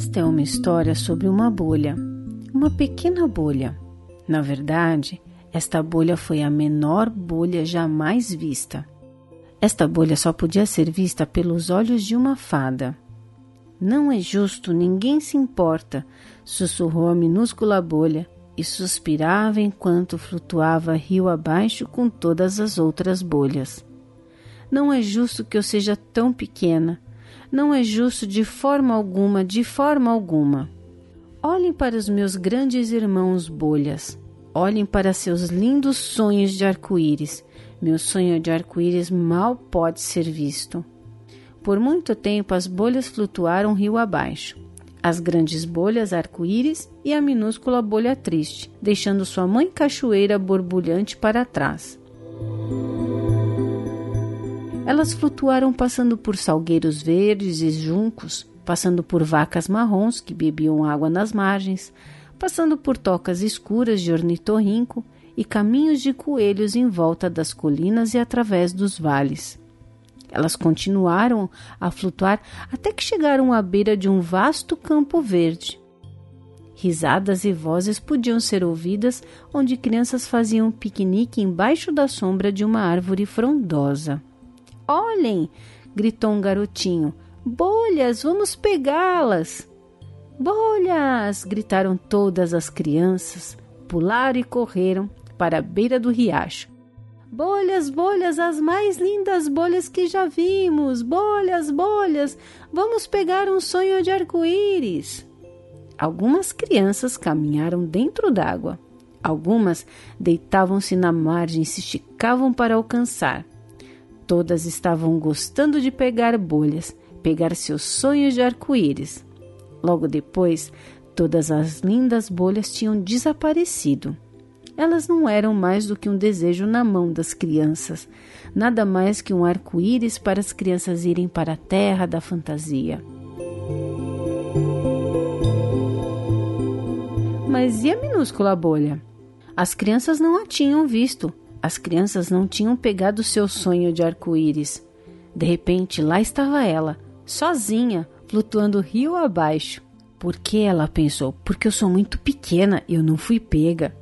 Esta é uma história sobre uma bolha, uma pequena bolha. Na verdade, esta bolha foi a menor bolha jamais vista. Esta bolha só podia ser vista pelos olhos de uma fada. Não é justo, ninguém se importa, sussurrou a minúscula bolha e suspirava enquanto flutuava rio abaixo com todas as outras bolhas. Não é justo que eu seja tão pequena. Não é justo de forma alguma, de forma alguma. Olhem para os meus grandes irmãos bolhas. Olhem para seus lindos sonhos de arco-íris. Meu sonho de arco-íris mal pode ser visto. Por muito tempo as bolhas flutuaram rio abaixo. As grandes bolhas arco-íris e a minúscula bolha triste, deixando sua mãe cachoeira borbulhante para trás. Elas flutuaram passando por salgueiros verdes e juncos, passando por vacas marrons que bebiam água nas margens, passando por tocas escuras de ornitorrinco e caminhos de coelhos em volta das colinas e através dos vales. Elas continuaram a flutuar até que chegaram à beira de um vasto campo verde. Risadas e vozes podiam ser ouvidas onde crianças faziam piquenique embaixo da sombra de uma árvore frondosa. Olhem! gritou um garotinho. Bolhas, vamos pegá-las! Bolhas! gritaram todas as crianças, pularam e correram para a beira do riacho. Bolhas, bolhas, as mais lindas bolhas que já vimos! Bolhas, bolhas! Vamos pegar um sonho de arco-íris! Algumas crianças caminharam dentro d'água. Algumas deitavam-se na margem e se esticavam para alcançar. Todas estavam gostando de pegar bolhas, pegar seus sonhos de arco-íris. Logo depois, todas as lindas bolhas tinham desaparecido. Elas não eram mais do que um desejo na mão das crianças, nada mais que um arco-íris para as crianças irem para a terra da fantasia. Mas e a minúscula bolha? As crianças não a tinham visto, as crianças não tinham pegado seu sonho de arco-íris. De repente, lá estava ela, sozinha, flutuando rio abaixo. Por que ela pensou? Porque eu sou muito pequena, eu não fui pega.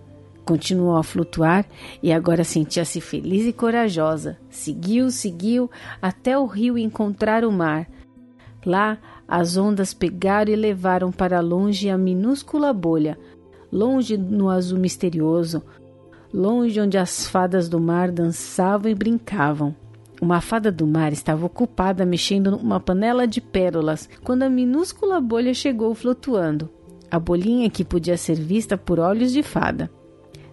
Continuou a flutuar e agora sentia-se feliz e corajosa. Seguiu, seguiu, até o rio encontrar o mar. Lá, as ondas pegaram e levaram para longe a minúscula bolha, longe no azul misterioso, longe onde as fadas do mar dançavam e brincavam. Uma fada do mar estava ocupada mexendo numa panela de pérolas quando a minúscula bolha chegou flutuando. A bolinha que podia ser vista por olhos de fada.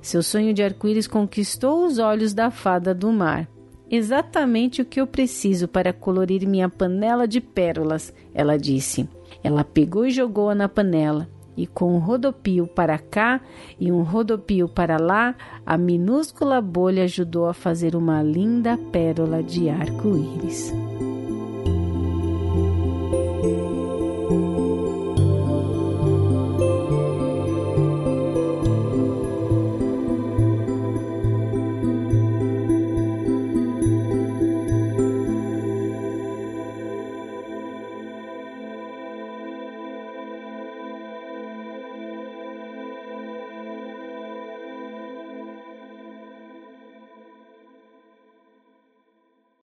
Seu sonho de arco-íris conquistou os olhos da fada do mar. Exatamente o que eu preciso para colorir minha panela de pérolas, ela disse. Ela pegou e jogou-a na panela e com um rodopio para cá e um rodopio para lá, a minúscula bolha ajudou a fazer uma linda pérola de arco-íris.